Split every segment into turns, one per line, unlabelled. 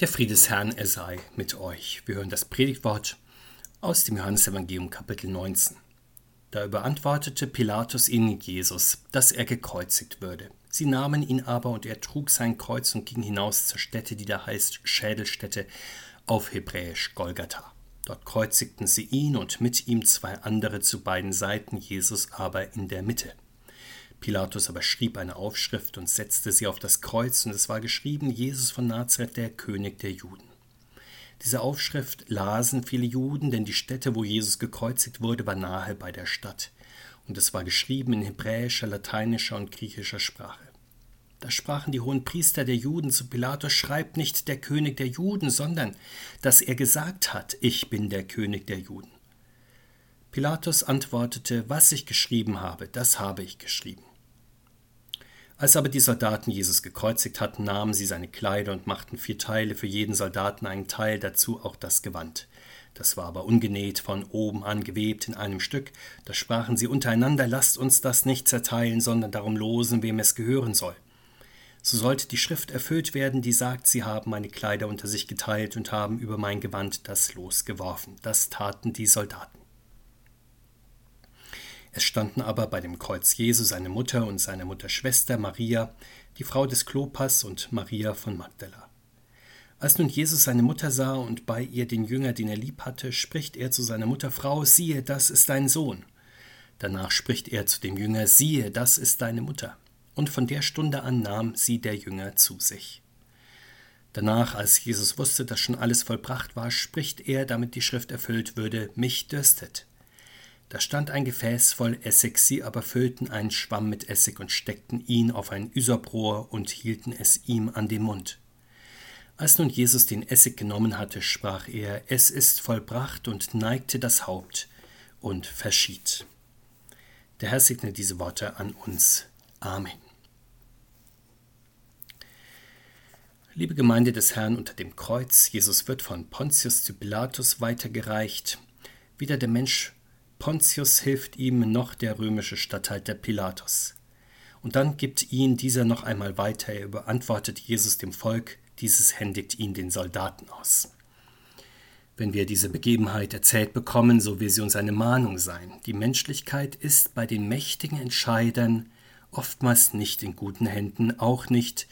Der Friede des Herrn, er sei mit euch. Wir hören das Predigtwort aus dem Johannesevangelium Kapitel 19. Da überantwortete Pilatus ihnen Jesus, dass er gekreuzigt würde. Sie nahmen ihn aber und er trug sein Kreuz und ging hinaus zur Stätte, die da heißt Schädelstätte, auf Hebräisch Golgatha. Dort kreuzigten sie ihn und mit ihm zwei andere zu beiden Seiten, Jesus aber in der Mitte. Pilatus aber schrieb eine Aufschrift und setzte sie auf das Kreuz, und es war geschrieben Jesus von Nazareth, der König der Juden. Diese Aufschrift lasen viele Juden, denn die Stätte, wo Jesus gekreuzigt wurde, war nahe bei der Stadt. Und es war geschrieben in hebräischer, lateinischer und griechischer Sprache. Da sprachen die hohen Priester der Juden zu Pilatus, schreibt nicht der König der Juden, sondern dass er gesagt hat, ich bin der König der Juden. Pilatus antwortete, was ich geschrieben habe, das habe ich geschrieben. Als aber die Soldaten Jesus gekreuzigt hatten, nahmen sie seine Kleider und machten vier Teile, für jeden Soldaten einen Teil, dazu auch das Gewand. Das war aber ungenäht, von oben an gewebt in einem Stück. Da sprachen sie untereinander, lasst uns das nicht zerteilen, sondern darum losen, wem es gehören soll. So sollte die Schrift erfüllt werden, die sagt, sie haben meine Kleider unter sich geteilt und haben über mein Gewand das Los geworfen. Das taten die Soldaten. Es standen aber bei dem Kreuz Jesu seine Mutter und seine Mutterschwester Maria, die Frau des Klopas und Maria von Magdala. Als nun Jesus seine Mutter sah und bei ihr den Jünger, den er lieb hatte, spricht er zu seiner Mutter Frau, siehe, das ist dein Sohn. Danach spricht er zu dem Jünger, siehe, das ist deine Mutter. Und von der Stunde an nahm sie der Jünger zu sich. Danach, als Jesus wusste, dass schon alles vollbracht war, spricht er, damit die Schrift erfüllt würde, mich dürstet. Da stand ein Gefäß voll Essig, sie aber füllten einen Schwamm mit Essig und steckten ihn auf ein Üsoprohr und hielten es ihm an den Mund. Als nun Jesus den Essig genommen hatte, sprach er, es ist vollbracht und neigte das Haupt und verschied. Der Herr segne diese Worte an uns. Amen. Liebe Gemeinde des Herrn unter dem Kreuz, Jesus wird von Pontius zu Pilatus weitergereicht. Wieder der Mensch Pontius hilft ihm noch der römische Statthalter Pilatus. Und dann gibt ihn dieser noch einmal weiter, er beantwortet Jesus dem Volk, dieses händigt ihn den Soldaten aus. Wenn wir diese Begebenheit erzählt bekommen, so will sie uns eine Mahnung sein. Die Menschlichkeit ist bei den mächtigen Entscheidern oftmals nicht in guten Händen, auch nicht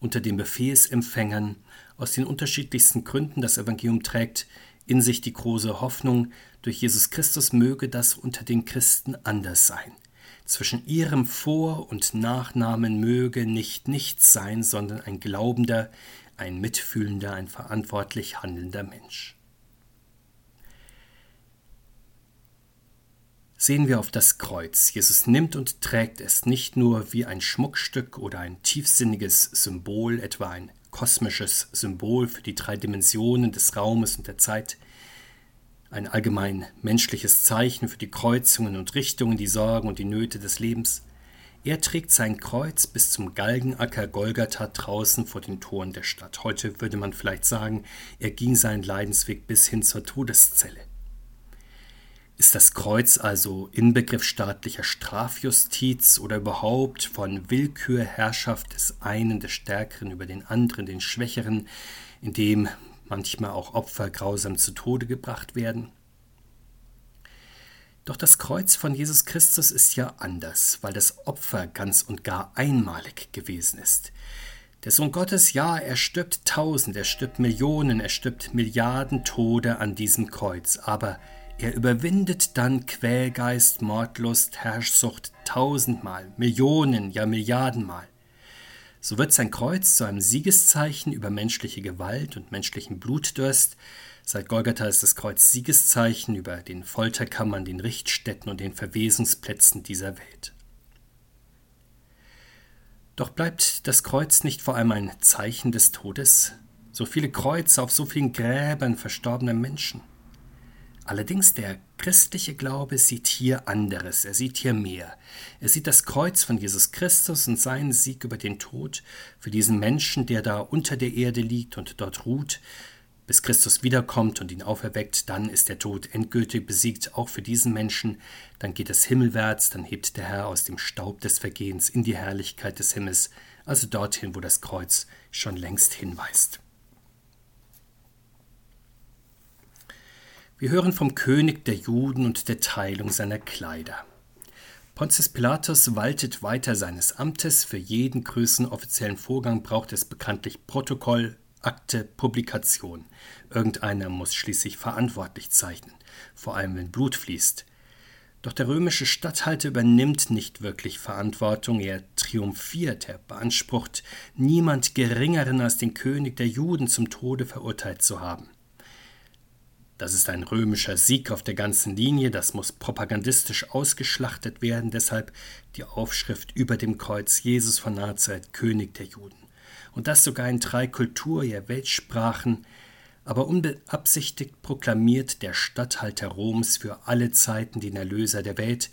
unter den Befehlsempfängern. Aus den unterschiedlichsten Gründen das Evangelium trägt in sich die große Hoffnung, durch Jesus Christus möge das unter den Christen anders sein. Zwischen ihrem Vor- und Nachnamen möge nicht nichts sein, sondern ein glaubender, ein mitfühlender, ein verantwortlich handelnder Mensch. Sehen wir auf das Kreuz. Jesus nimmt und trägt es nicht nur wie ein Schmuckstück oder ein tiefsinniges Symbol, etwa ein kosmisches Symbol für die drei Dimensionen des Raumes und der Zeit, ein allgemein menschliches Zeichen für die Kreuzungen und Richtungen, die Sorgen und die Nöte des Lebens. Er trägt sein Kreuz bis zum Galgenacker Golgatha draußen vor den Toren der Stadt. Heute würde man vielleicht sagen, er ging seinen Leidensweg bis hin zur Todeszelle. Ist das Kreuz also Inbegriff staatlicher Strafjustiz oder überhaupt von Willkürherrschaft des einen, des Stärkeren über den anderen, den Schwächeren, in dem manchmal auch Opfer grausam zu Tode gebracht werden. Doch das Kreuz von Jesus Christus ist ja anders, weil das Opfer ganz und gar einmalig gewesen ist. Der Sohn Gottes, ja, er stirbt tausend, er stirbt Millionen, er stirbt Milliarden Tode an diesem Kreuz, aber er überwindet dann Quälgeist, Mordlust, Herrschsucht tausendmal, Millionen, ja Milliardenmal. So wird sein Kreuz zu einem Siegeszeichen über menschliche Gewalt und menschlichen Blutdurst. Seit Golgatha ist das Kreuz Siegeszeichen über den Folterkammern, den Richtstätten und den Verwesungsplätzen dieser Welt. Doch bleibt das Kreuz nicht vor allem ein Zeichen des Todes? So viele Kreuze auf so vielen Gräbern verstorbener Menschen. Allerdings der christliche Glaube sieht hier anderes, er sieht hier mehr. Er sieht das Kreuz von Jesus Christus und seinen Sieg über den Tod für diesen Menschen, der da unter der Erde liegt und dort ruht, bis Christus wiederkommt und ihn auferweckt, dann ist der Tod endgültig besiegt, auch für diesen Menschen, dann geht es himmelwärts, dann hebt der Herr aus dem Staub des Vergehens in die Herrlichkeit des Himmels, also dorthin, wo das Kreuz schon längst hinweist. Wir hören vom König der Juden und der Teilung seiner Kleider. Pontius Pilatus waltet weiter seines Amtes. Für jeden größeren offiziellen Vorgang braucht es bekanntlich Protokoll, Akte, Publikation. Irgendeiner muss schließlich verantwortlich zeichnen, vor allem wenn Blut fließt. Doch der römische Statthalter übernimmt nicht wirklich Verantwortung, er triumphiert, er beansprucht, niemand Geringeren als den König der Juden zum Tode verurteilt zu haben. Das ist ein römischer Sieg auf der ganzen Linie, das muss propagandistisch ausgeschlachtet werden, deshalb die Aufschrift über dem Kreuz Jesus von Nazareth, König der Juden. Und das sogar in drei Kultur, ja Weltsprachen, aber unbeabsichtigt proklamiert der Statthalter Roms für alle Zeiten den Erlöser der Welt,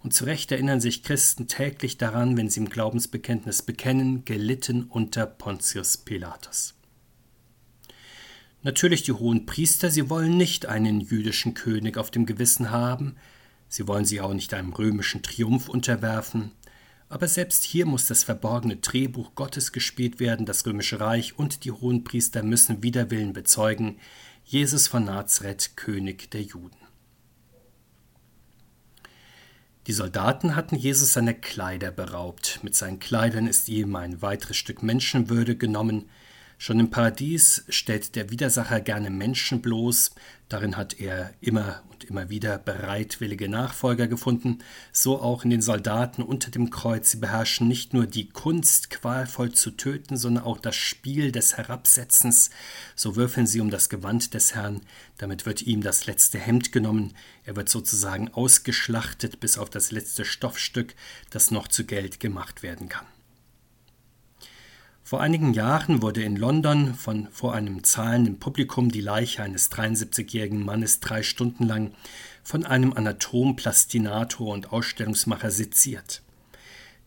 und zu Recht erinnern sich Christen täglich daran, wenn sie im Glaubensbekenntnis bekennen, gelitten unter Pontius Pilatus. Natürlich die hohen Priester, sie wollen nicht einen jüdischen König auf dem Gewissen haben, sie wollen sich auch nicht einem römischen Triumph unterwerfen, aber selbst hier muss das verborgene Drehbuch Gottes gespielt werden, das römische Reich und die hohen Priester müssen wider Willen bezeugen, Jesus von Nazareth, König der Juden. Die Soldaten hatten Jesus seiner Kleider beraubt. Mit seinen Kleidern ist ihm ein weiteres Stück Menschenwürde genommen. Schon im Paradies stellt der Widersacher gerne Menschen bloß, darin hat er immer und immer wieder bereitwillige Nachfolger gefunden, so auch in den Soldaten unter dem Kreuz. Sie beherrschen nicht nur die Kunst, qualvoll zu töten, sondern auch das Spiel des Herabsetzens. So würfeln sie um das Gewand des Herrn, damit wird ihm das letzte Hemd genommen, er wird sozusagen ausgeschlachtet bis auf das letzte Stoffstück, das noch zu Geld gemacht werden kann. Vor einigen Jahren wurde in London von vor einem zahlenden Publikum die Leiche eines 73-jährigen Mannes drei Stunden lang von einem Anatom-Plastinator und Ausstellungsmacher seziert.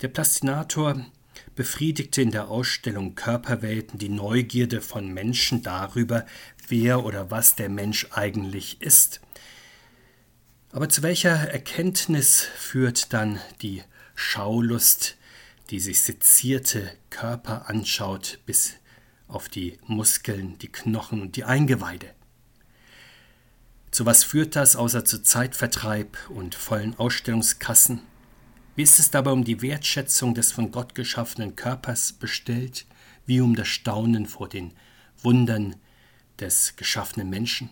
Der Plastinator befriedigte in der Ausstellung Körperwelten die Neugierde von Menschen darüber, wer oder was der Mensch eigentlich ist. Aber zu welcher Erkenntnis führt dann die Schaulust die sich sezierte Körper anschaut, bis auf die Muskeln, die Knochen und die Eingeweide. Zu was führt das außer zu Zeitvertreib und vollen Ausstellungskassen? Wie ist es dabei um die Wertschätzung des von Gott geschaffenen Körpers bestellt, wie um das Staunen vor den Wundern des geschaffenen Menschen?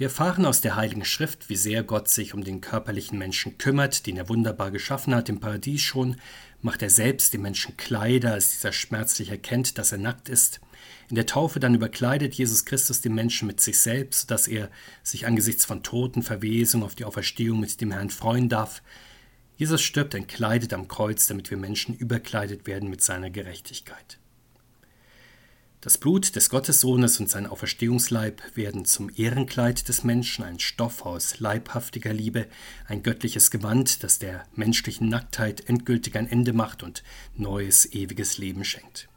Wir erfahren aus der Heiligen Schrift, wie sehr Gott sich um den körperlichen Menschen kümmert, den er wunderbar geschaffen hat. Im Paradies schon macht er selbst den Menschen Kleider, als dieser schmerzlich erkennt, dass er nackt ist. In der Taufe dann überkleidet Jesus Christus den Menschen mit sich selbst, sodass er sich angesichts von Toten, Verwesung auf die Auferstehung mit dem Herrn freuen darf. Jesus stirbt entkleidet am Kreuz, damit wir Menschen überkleidet werden mit seiner Gerechtigkeit. Das Blut des Gottessohnes und sein Auferstehungsleib werden zum Ehrenkleid des Menschen, ein Stoff aus leibhaftiger Liebe, ein göttliches Gewand, das der menschlichen Nacktheit endgültig ein Ende macht und neues, ewiges Leben schenkt.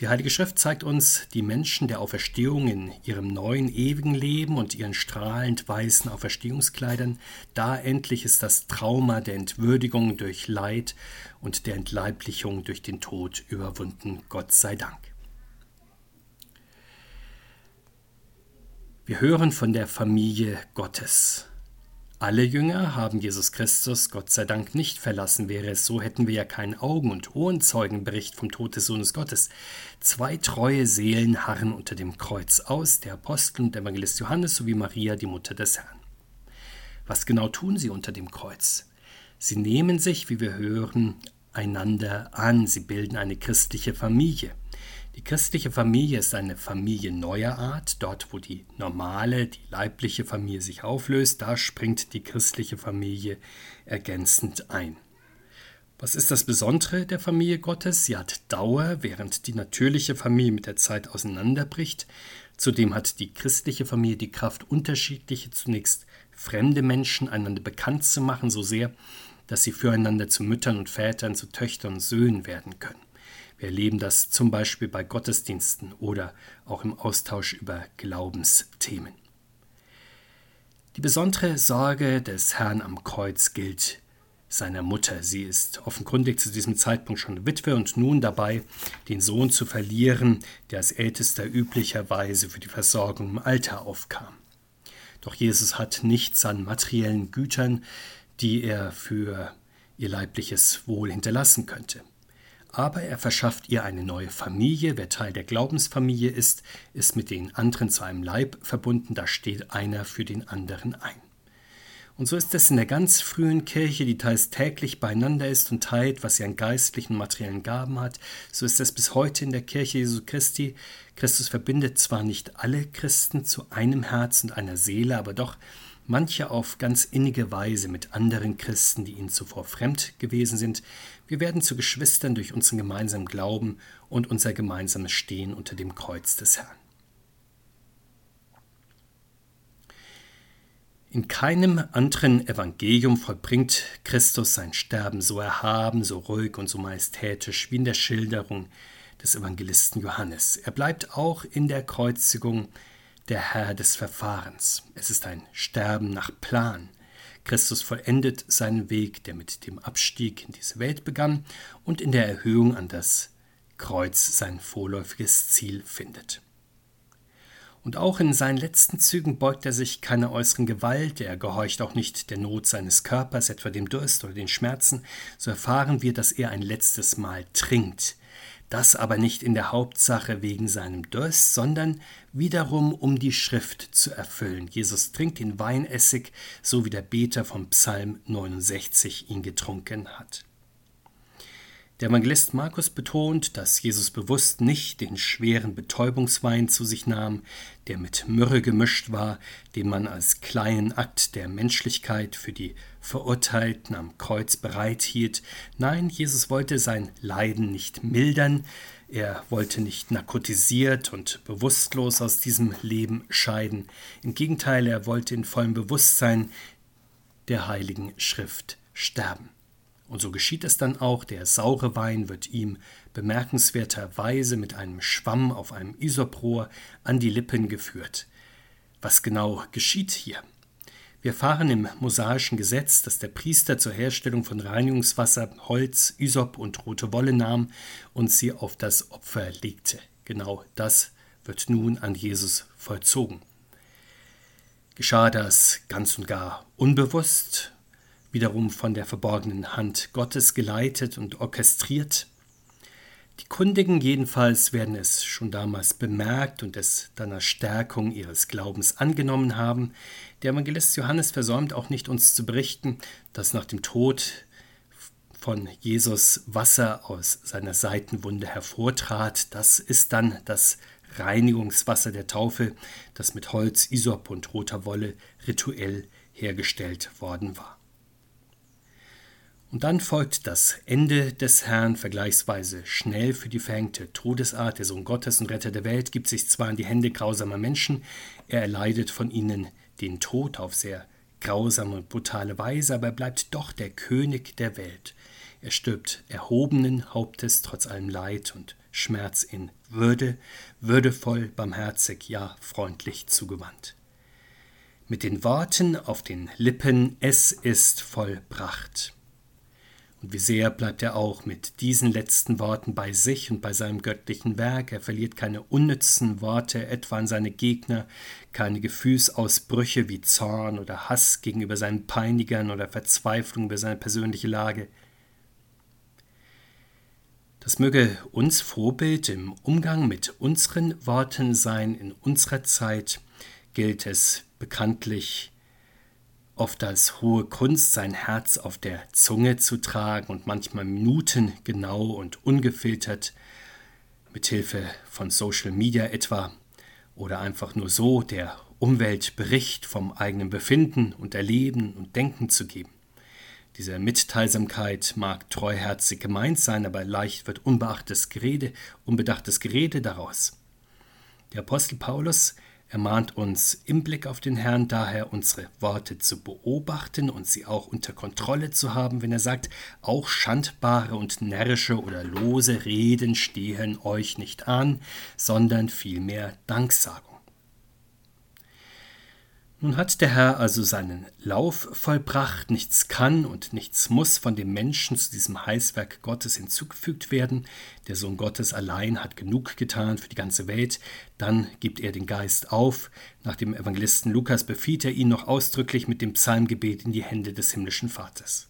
Die Heilige Schrift zeigt uns die Menschen der Auferstehung in ihrem neuen, ewigen Leben und ihren strahlend weißen Auferstehungskleidern. Da endlich ist das Trauma der Entwürdigung durch Leid und der Entleiblichung durch den Tod überwunden, Gott sei Dank. Wir hören von der Familie Gottes. Alle Jünger haben Jesus Christus Gott sei Dank nicht verlassen. Wäre es so, hätten wir ja keinen Augen- und Ohrenzeugenbericht vom Tod des Sohnes Gottes. Zwei treue Seelen harren unter dem Kreuz aus, der Apostel und Evangelist Johannes sowie Maria, die Mutter des Herrn. Was genau tun sie unter dem Kreuz? Sie nehmen sich, wie wir hören, einander an. Sie bilden eine christliche Familie. Die christliche Familie ist eine Familie neuer Art. Dort, wo die normale, die leibliche Familie sich auflöst, da springt die christliche Familie ergänzend ein. Was ist das Besondere der Familie Gottes? Sie hat Dauer, während die natürliche Familie mit der Zeit auseinanderbricht. Zudem hat die christliche Familie die Kraft, unterschiedliche, zunächst fremde Menschen einander bekannt zu machen, so sehr, dass sie füreinander zu Müttern und Vätern, zu Töchtern und Söhnen werden können. Wir erleben das zum Beispiel bei Gottesdiensten oder auch im Austausch über Glaubensthemen. Die besondere Sorge des Herrn am Kreuz gilt seiner Mutter. Sie ist offenkundig zu diesem Zeitpunkt schon Witwe und nun dabei, den Sohn zu verlieren, der als Ältester üblicherweise für die Versorgung im Alter aufkam. Doch Jesus hat nichts an materiellen Gütern, die er für ihr leibliches Wohl hinterlassen könnte. Aber er verschafft ihr eine neue Familie. Wer Teil der Glaubensfamilie ist, ist mit den anderen zu einem Leib verbunden. Da steht einer für den anderen ein. Und so ist es in der ganz frühen Kirche, die teils täglich beieinander ist und teilt, was sie an geistlichen, materiellen Gaben hat. So ist es bis heute in der Kirche Jesu Christi. Christus verbindet zwar nicht alle Christen zu einem Herz und einer Seele, aber doch manche auf ganz innige Weise mit anderen Christen, die ihnen zuvor fremd gewesen sind. Wir werden zu Geschwistern durch unseren gemeinsamen Glauben und unser gemeinsames Stehen unter dem Kreuz des Herrn. In keinem anderen Evangelium vollbringt Christus sein Sterben so erhaben, so ruhig und so majestätisch wie in der Schilderung des Evangelisten Johannes. Er bleibt auch in der Kreuzigung der Herr des Verfahrens. Es ist ein Sterben nach Plan. Christus vollendet seinen Weg, der mit dem Abstieg in diese Welt begann und in der Erhöhung an das Kreuz sein vorläufiges Ziel findet. Und auch in seinen letzten Zügen beugt er sich keiner äußeren Gewalt, er gehorcht auch nicht der Not seines Körpers, etwa dem Durst oder den Schmerzen, so erfahren wir, dass er ein letztes Mal trinkt. Das aber nicht in der Hauptsache wegen seinem Durst, sondern wiederum um die Schrift zu erfüllen. Jesus trinkt den Weinessig, so wie der Beter vom Psalm 69 ihn getrunken hat. Der Evangelist Markus betont, dass Jesus bewusst nicht den schweren Betäubungswein zu sich nahm, der mit Myrrhe gemischt war, den man als kleinen Akt der Menschlichkeit für die Verurteilten am Kreuz bereithielt. Nein, Jesus wollte sein Leiden nicht mildern, er wollte nicht narkotisiert und bewusstlos aus diesem Leben scheiden. Im Gegenteil, er wollte in vollem Bewusstsein der heiligen Schrift sterben. Und so geschieht es dann auch, der saure Wein wird ihm bemerkenswerterweise mit einem Schwamm auf einem Isoprohr an die Lippen geführt. Was genau geschieht hier? Wir fahren im mosaischen Gesetz, dass der Priester zur Herstellung von Reinigungswasser Holz, Isop und rote Wolle nahm und sie auf das Opfer legte. Genau das wird nun an Jesus vollzogen. Geschah das ganz und gar unbewusst wiederum von der verborgenen Hand Gottes geleitet und orchestriert. Die Kundigen jedenfalls werden es schon damals bemerkt und es dann als Stärkung ihres Glaubens angenommen haben. Der Evangelist Johannes versäumt auch nicht uns zu berichten, dass nach dem Tod von Jesus Wasser aus seiner Seitenwunde hervortrat. Das ist dann das Reinigungswasser der Taufe, das mit Holz, Isop und roter Wolle rituell hergestellt worden war. Und dann folgt das Ende des Herrn vergleichsweise schnell für die verhängte Todesart. Der Sohn Gottes und Retter der Welt gibt sich zwar in die Hände grausamer Menschen, er erleidet von ihnen den Tod auf sehr grausame und brutale Weise, aber er bleibt doch der König der Welt. Er stirbt erhobenen Hauptes trotz allem Leid und Schmerz in Würde, würdevoll, barmherzig, ja freundlich zugewandt. Mit den Worten auf den Lippen, es ist vollbracht. Und wie sehr bleibt er auch mit diesen letzten Worten bei sich und bei seinem göttlichen Werk. Er verliert keine unnützen Worte etwa an seine Gegner, keine Gefühlsausbrüche wie Zorn oder Hass gegenüber seinen Peinigern oder Verzweiflung über seine persönliche Lage. Das möge uns Vorbild im Umgang mit unseren Worten sein. In unserer Zeit gilt es bekanntlich oft als hohe Kunst, sein Herz auf der Zunge zu tragen und manchmal Minuten genau und ungefiltert, mit Hilfe von Social Media etwa, oder einfach nur so der Umwelt Bericht vom eigenen Befinden und Erleben und Denken zu geben. Diese Mitteilsamkeit mag treuherzig gemeint sein, aber leicht wird unbeachtes Gerede, unbedachtes Gerede daraus. Der Apostel Paulus ermahnt uns im Blick auf den Herrn daher, unsere Worte zu beobachten und sie auch unter Kontrolle zu haben, wenn er sagt, auch schandbare und närrische oder lose Reden stehen euch nicht an, sondern vielmehr Danksagung. Nun hat der Herr also seinen Lauf vollbracht, nichts kann und nichts muss von dem Menschen zu diesem Heißwerk Gottes hinzugefügt werden. Der Sohn Gottes allein hat genug getan für die ganze Welt, dann gibt er den Geist auf. Nach dem Evangelisten Lukas befiehlt er ihn noch ausdrücklich mit dem Psalmgebet in die Hände des himmlischen Vaters.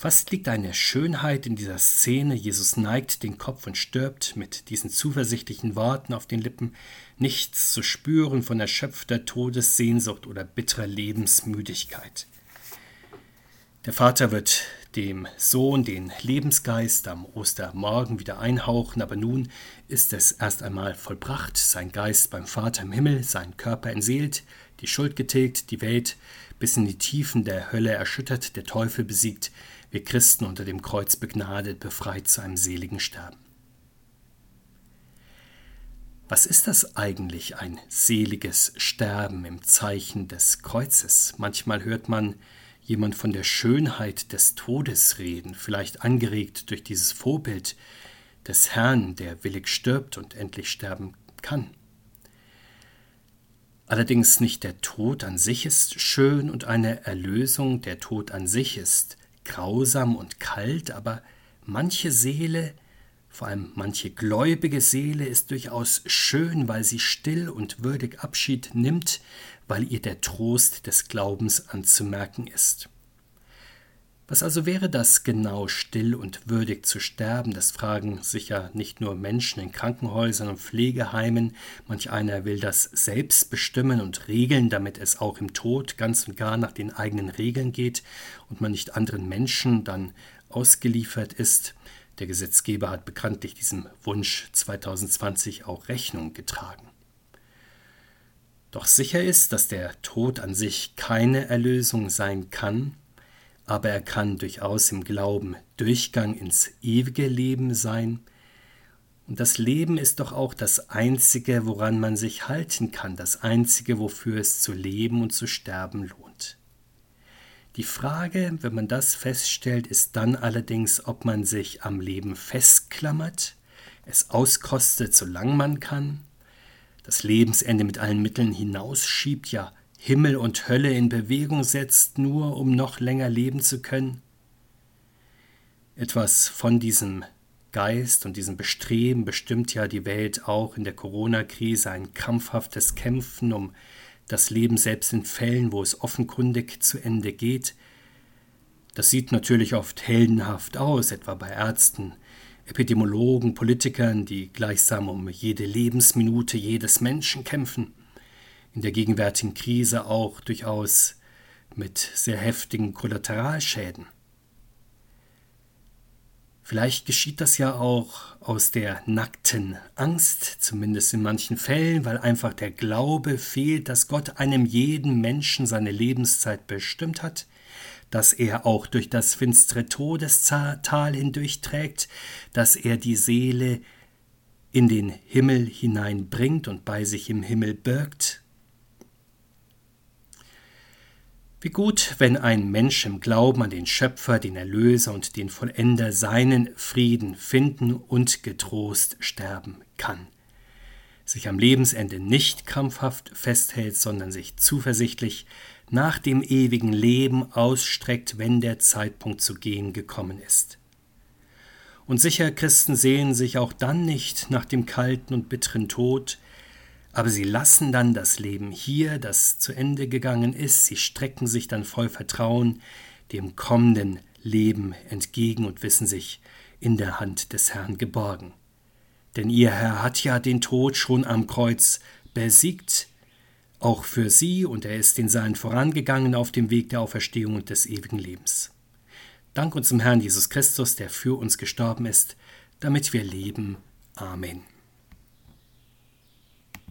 Fast liegt eine Schönheit in dieser Szene. Jesus neigt den Kopf und stirbt mit diesen zuversichtlichen Worten auf den Lippen, nichts zu spüren von erschöpfter Todessehnsucht oder bitterer Lebensmüdigkeit. Der Vater wird dem Sohn den Lebensgeist am Ostermorgen wieder einhauchen, aber nun ist es erst einmal vollbracht, sein Geist beim Vater im Himmel, sein Körper entseelt, die Schuld getilgt, die Welt bis in die Tiefen der Hölle erschüttert, der Teufel besiegt, wir Christen unter dem Kreuz begnadet, befreit zu einem seligen Sterben. Was ist das eigentlich, ein seliges Sterben im Zeichen des Kreuzes? Manchmal hört man jemand von der Schönheit des Todes reden, vielleicht angeregt durch dieses Vorbild des Herrn, der willig stirbt und endlich sterben kann. Allerdings nicht der Tod an sich ist schön und eine Erlösung, der Tod an sich ist grausam und kalt, aber manche Seele, vor allem manche gläubige Seele, ist durchaus schön, weil sie still und würdig Abschied nimmt, weil ihr der Trost des Glaubens anzumerken ist. Was also wäre das genau, still und würdig zu sterben? Das fragen sicher nicht nur Menschen in Krankenhäusern und Pflegeheimen. Manch einer will das selbst bestimmen und regeln, damit es auch im Tod ganz und gar nach den eigenen Regeln geht und man nicht anderen Menschen dann ausgeliefert ist. Der Gesetzgeber hat bekanntlich diesem Wunsch 2020 auch Rechnung getragen. Doch sicher ist, dass der Tod an sich keine Erlösung sein kann, aber er kann durchaus im Glauben Durchgang ins ewige Leben sein. Und das Leben ist doch auch das Einzige, woran man sich halten kann, das Einzige, wofür es zu leben und zu sterben lohnt. Die Frage, wenn man das feststellt, ist dann allerdings, ob man sich am Leben festklammert, es auskostet, solange man kann, das Lebensende mit allen Mitteln hinausschiebt, ja Himmel und Hölle in Bewegung setzt, nur um noch länger leben zu können? Etwas von diesem Geist und diesem Bestreben bestimmt ja die Welt auch in der Corona-Krise, ein krampfhaftes Kämpfen um das Leben selbst in Fällen, wo es offenkundig zu Ende geht. Das sieht natürlich oft heldenhaft aus, etwa bei Ärzten, Epidemiologen, Politikern, die gleichsam um jede Lebensminute jedes Menschen kämpfen in der gegenwärtigen Krise auch durchaus mit sehr heftigen Kollateralschäden. Vielleicht geschieht das ja auch aus der nackten Angst, zumindest in manchen Fällen, weil einfach der Glaube fehlt, dass Gott einem jeden Menschen seine Lebenszeit bestimmt hat, dass er auch durch das finstere Todestal hindurchträgt, dass er die Seele in den Himmel hineinbringt und bei sich im Himmel birgt, Wie gut, wenn ein Mensch im Glauben an den Schöpfer, den Erlöser und den Vollender seinen Frieden finden und getrost sterben kann. Sich am Lebensende nicht krampfhaft festhält, sondern sich zuversichtlich nach dem ewigen Leben ausstreckt, wenn der Zeitpunkt zu gehen gekommen ist. Und sicher Christen sehen sich auch dann nicht nach dem kalten und bitteren Tod, aber sie lassen dann das Leben hier, das zu Ende gegangen ist, sie strecken sich dann voll Vertrauen dem kommenden Leben entgegen und wissen sich in der Hand des Herrn geborgen. Denn ihr Herr hat ja den Tod schon am Kreuz besiegt, auch für sie, und er ist den Seinen vorangegangen auf dem Weg der Auferstehung und des ewigen Lebens. Dank unserem Herrn Jesus Christus, der für uns gestorben ist, damit wir leben. Amen.